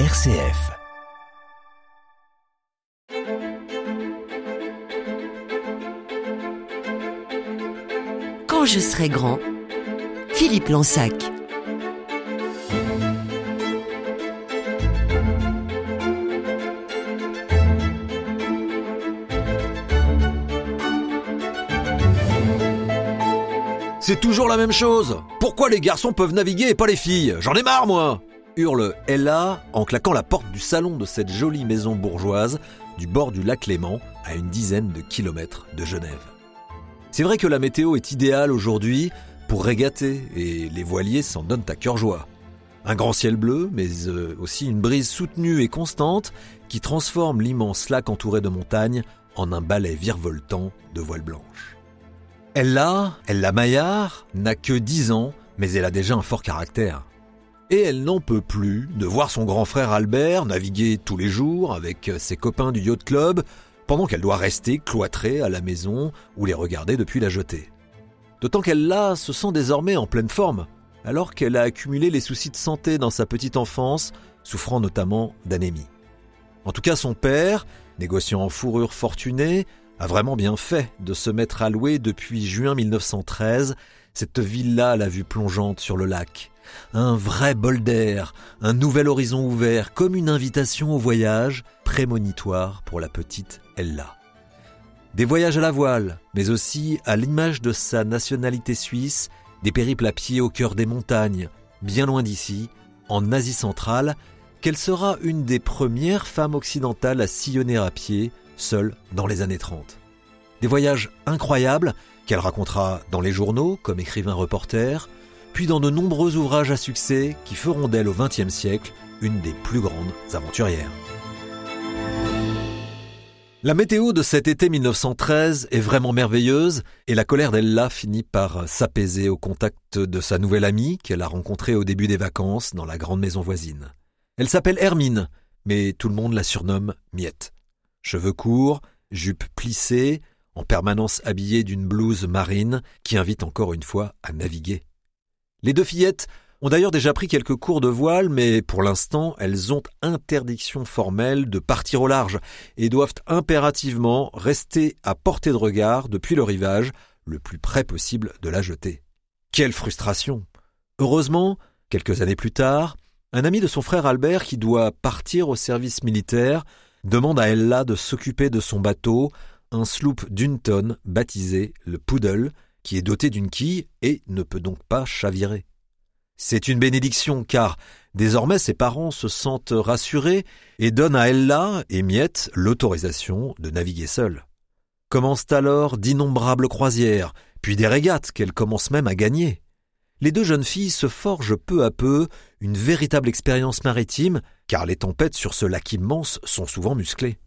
RCF. Quand je serai grand, Philippe Lansac. C'est toujours la même chose. Pourquoi les garçons peuvent naviguer et pas les filles? J'en ai marre, moi hurle Ella en claquant la porte du salon de cette jolie maison bourgeoise du bord du lac Léman à une dizaine de kilomètres de Genève. C'est vrai que la météo est idéale aujourd'hui pour régater et les voiliers s'en donnent à cœur joie. Un grand ciel bleu, mais euh, aussi une brise soutenue et constante qui transforme l'immense lac entouré de montagnes en un balai virevoltant de voiles blanches. Ella, Ella Maillard, n'a que 10 ans, mais elle a déjà un fort caractère. Et elle n'en peut plus de voir son grand frère Albert naviguer tous les jours avec ses copains du yacht club, pendant qu'elle doit rester cloîtrée à la maison ou les regarder depuis la jetée. D'autant qu'elle là se sent désormais en pleine forme, alors qu'elle a accumulé les soucis de santé dans sa petite enfance, souffrant notamment d'anémie. En tout cas, son père, négociant en fourrure fortuné, a vraiment bien fait de se mettre à louer depuis juin 1913 cette villa à la vue plongeante sur le lac. Un vrai bol d'air, un nouvel horizon ouvert, comme une invitation au voyage prémonitoire pour la petite Ella. Des voyages à la voile, mais aussi à l'image de sa nationalité suisse, des périples à pied au cœur des montagnes, bien loin d'ici, en Asie centrale, qu'elle sera une des premières femmes occidentales à sillonner à pied, seule dans les années 30. Des voyages incroyables qu'elle racontera dans les journaux comme écrivain reporter, puis dans de nombreux ouvrages à succès qui feront d'elle au XXe siècle une des plus grandes aventurières. La météo de cet été 1913 est vraiment merveilleuse et la colère d'Ella finit par s'apaiser au contact de sa nouvelle amie qu'elle a rencontrée au début des vacances dans la grande maison voisine. Elle s'appelle Hermine, mais tout le monde la surnomme Miette. Cheveux courts, jupe plissée, en permanence habillée d'une blouse marine qui invite encore une fois à naviguer. Les deux fillettes ont d'ailleurs déjà pris quelques cours de voile, mais pour l'instant, elles ont interdiction formelle de partir au large et doivent impérativement rester à portée de regard depuis le rivage, le plus près possible de la jetée. Quelle frustration Heureusement, quelques années plus tard, un ami de son frère Albert qui doit partir au service militaire demande à Ella de s'occuper de son bateau, un sloop d'une tonne baptisé le Poodle, qui est doté d'une quille et ne peut donc pas chavirer. C'est une bénédiction car désormais ses parents se sentent rassurés et donnent à Ella et Miette l'autorisation de naviguer seule. Commencent alors d'innombrables croisières, puis des régates qu'elles commencent même à gagner. Les deux jeunes filles se forgent peu à peu une véritable expérience maritime, car les tempêtes sur ce lac immense sont souvent musclées.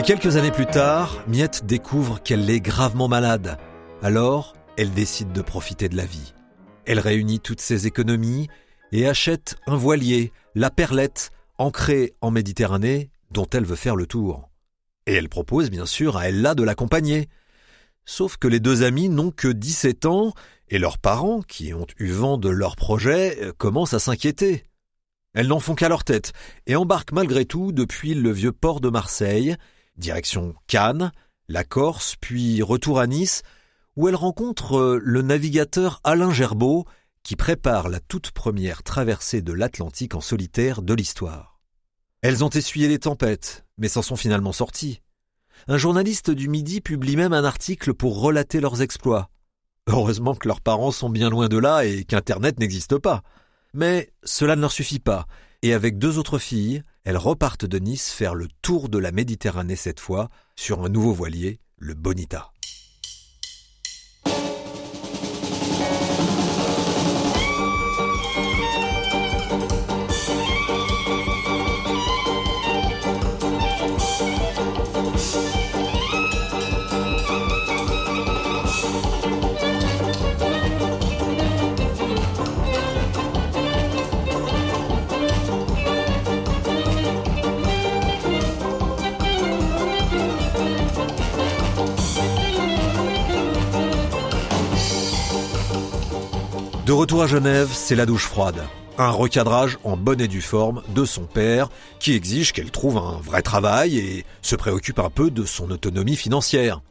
Mais quelques années plus tard, Miette découvre qu'elle est gravement malade. Alors, elle décide de profiter de la vie. Elle réunit toutes ses économies et achète un voilier, la Perlette, ancré en Méditerranée, dont elle veut faire le tour. Et elle propose bien sûr à Ella de l'accompagner. Sauf que les deux amis n'ont que 17 ans et leurs parents, qui ont eu vent de leur projet, commencent à s'inquiéter. Elles n'en font qu'à leur tête et embarquent malgré tout depuis le vieux port de Marseille Direction Cannes, la Corse, puis retour à Nice, où elle rencontre euh, le navigateur Alain Gerbeau, qui prépare la toute première traversée de l'Atlantique en solitaire de l'histoire. Elles ont essuyé les tempêtes, mais s'en sont finalement sorties. Un journaliste du Midi publie même un article pour relater leurs exploits. Heureusement que leurs parents sont bien loin de là et qu'Internet n'existe pas. Mais cela ne leur suffit pas, et avec deux autres filles, elles repartent de Nice faire le tour de la Méditerranée cette fois, sur un nouveau voilier, le Bonita. De retour à Genève, c'est la douche froide. Un recadrage en bonne et due forme de son père qui exige qu'elle trouve un vrai travail et se préoccupe un peu de son autonomie financière.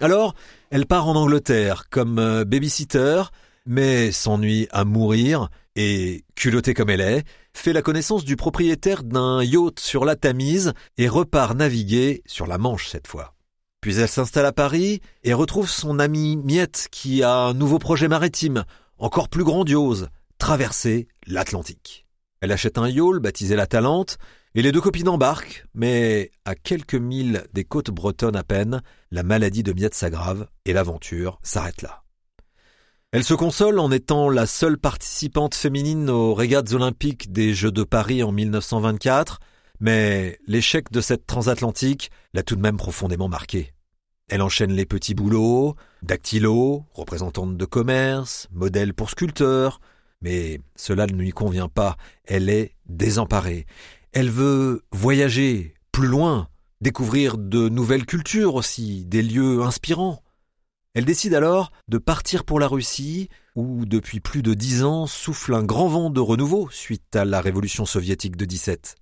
Alors, elle part en Angleterre comme euh, babysitter, mais s'ennuie à mourir et, culottée comme elle est, fait la connaissance du propriétaire d'un yacht sur la Tamise et repart naviguer sur la Manche cette fois. Puis elle s'installe à Paris et retrouve son amie Miette qui a un nouveau projet maritime, encore plus grandiose, traverser l'Atlantique. Elle achète un yawl baptisé la Talente et les deux copines embarquent, mais à quelques milles des côtes bretonnes à peine, la maladie de Miette s'aggrave et l'aventure s'arrête là. Elle se console en étant la seule participante féminine aux régates olympiques des Jeux de Paris en 1924, mais l'échec de cette transatlantique l'a tout de même profondément marquée. Elle enchaîne les petits boulots, dactylo, représentante de commerce, modèle pour sculpteur, mais cela ne lui convient pas, elle est désemparée. Elle veut voyager plus loin, découvrir de nouvelles cultures aussi, des lieux inspirants. Elle décide alors de partir pour la Russie, où depuis plus de dix ans souffle un grand vent de renouveau suite à la révolution soviétique de 17.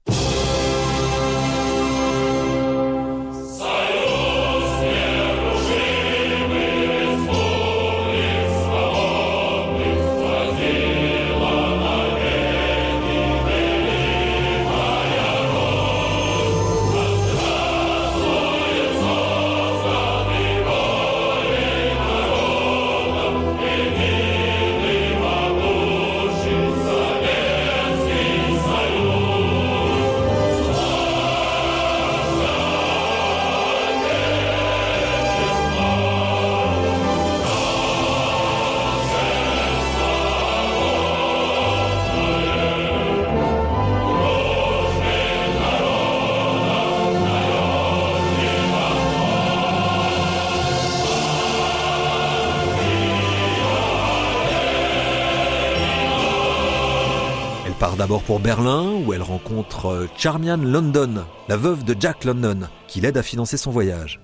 Part d'abord pour Berlin, où elle rencontre euh, Charmian London, la veuve de Jack London, qui l'aide à financer son voyage.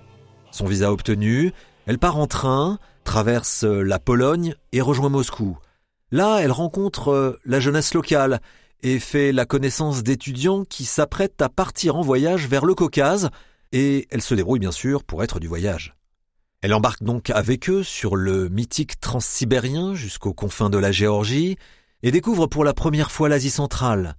Son visa obtenu, elle part en train, traverse euh, la Pologne et rejoint Moscou. Là, elle rencontre euh, la jeunesse locale et fait la connaissance d'étudiants qui s'apprêtent à partir en voyage vers le Caucase, et elle se débrouille bien sûr pour être du voyage. Elle embarque donc avec eux sur le mythique transsibérien jusqu'aux confins de la Géorgie, et découvre pour la première fois l'Asie centrale.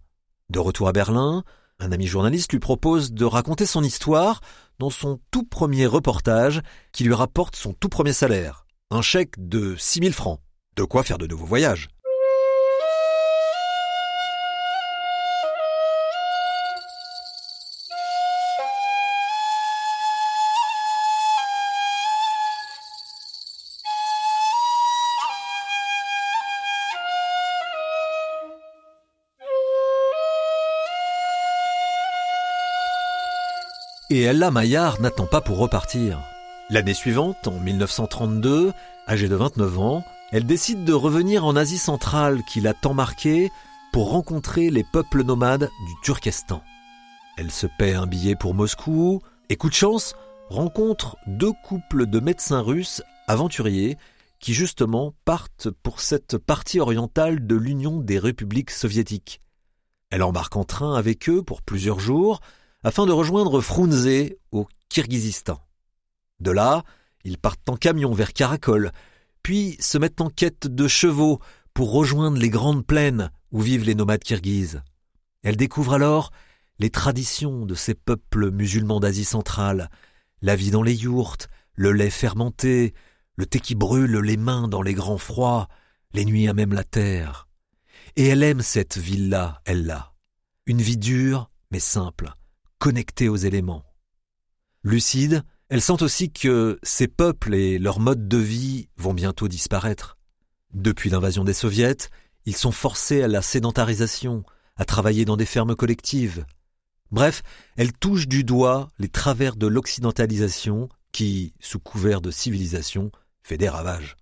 De retour à Berlin, un ami journaliste lui propose de raconter son histoire dans son tout premier reportage qui lui rapporte son tout premier salaire, un chèque de 6000 francs. De quoi faire de nouveaux voyages. Et Ella Maillard n'attend pas pour repartir. L'année suivante, en 1932, âgée de 29 ans, elle décide de revenir en Asie centrale qui l'a tant marquée pour rencontrer les peuples nomades du Turkestan. Elle se paie un billet pour Moscou et coup de chance, rencontre deux couples de médecins russes aventuriers qui justement partent pour cette partie orientale de l'Union des républiques soviétiques. Elle embarque en train avec eux pour plusieurs jours afin de rejoindre Frunze au Kirghizistan. De là, ils partent en camion vers Karakol, puis se mettent en quête de chevaux pour rejoindre les grandes plaines où vivent les nomades kirghizes. Elle découvre alors les traditions de ces peuples musulmans d'Asie centrale, la vie dans les yourtes, le lait fermenté, le thé qui brûle les mains dans les grands froids, les nuits à même la terre. Et elle aime cette ville-là, elle-là. Une vie dure, mais simple, connectée aux éléments. Lucide, elle sent aussi que ces peuples et leur mode de vie vont bientôt disparaître. Depuis l'invasion des soviets, ils sont forcés à la sédentarisation, à travailler dans des fermes collectives. Bref, elle touche du doigt les travers de l'occidentalisation qui, sous couvert de civilisation, fait des ravages.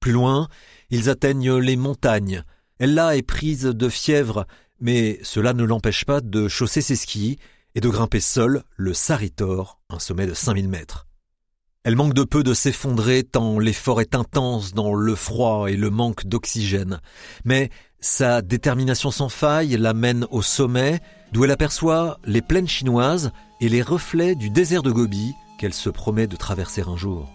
Plus loin, ils atteignent les montagnes. Elle là est prise de fièvre, mais cela ne l'empêche pas de chausser ses skis et de grimper seul le Saritor, un sommet de 5000 mètres. Elle manque de peu de s'effondrer tant l'effort est intense dans le froid et le manque d'oxygène. Mais sa détermination sans faille l'amène au sommet, d'où elle aperçoit les plaines chinoises et les reflets du désert de Gobi qu'elle se promet de traverser un jour.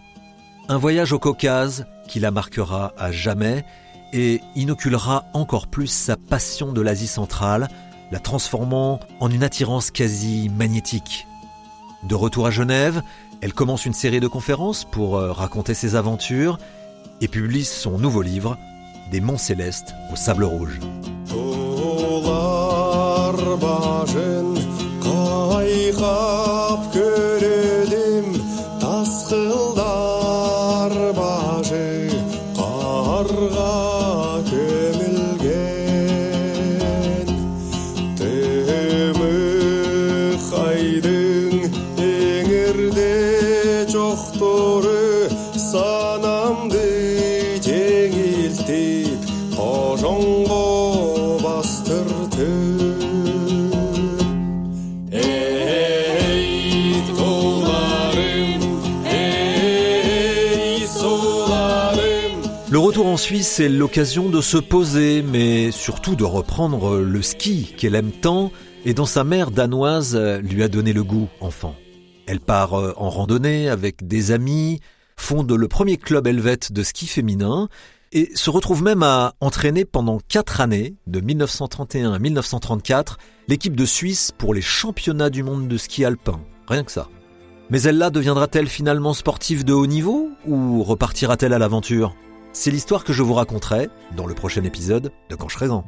Un voyage au Caucase qui la marquera à jamais et inoculera encore plus sa passion de l'Asie centrale, la transformant en une attirance quasi magnétique. De retour à Genève, elle commence une série de conférences pour euh, raconter ses aventures et publie son nouveau livre, Des monts célestes au sable rouge. Retour en Suisse est l'occasion de se poser, mais surtout de reprendre le ski qu'elle aime tant et dont sa mère danoise lui a donné le goût enfant. Elle part euh, en randonnée avec des amis, fonde le premier club helvète de ski féminin et se retrouve même à entraîner pendant quatre années, de 1931 à 1934, l'équipe de Suisse pour les championnats du monde de ski alpin. Rien que ça. Mais elle-là deviendra-t-elle finalement sportive de haut niveau ou repartira-t-elle à l'aventure? C'est l'histoire que je vous raconterai dans le prochain épisode de Quand je serai grand.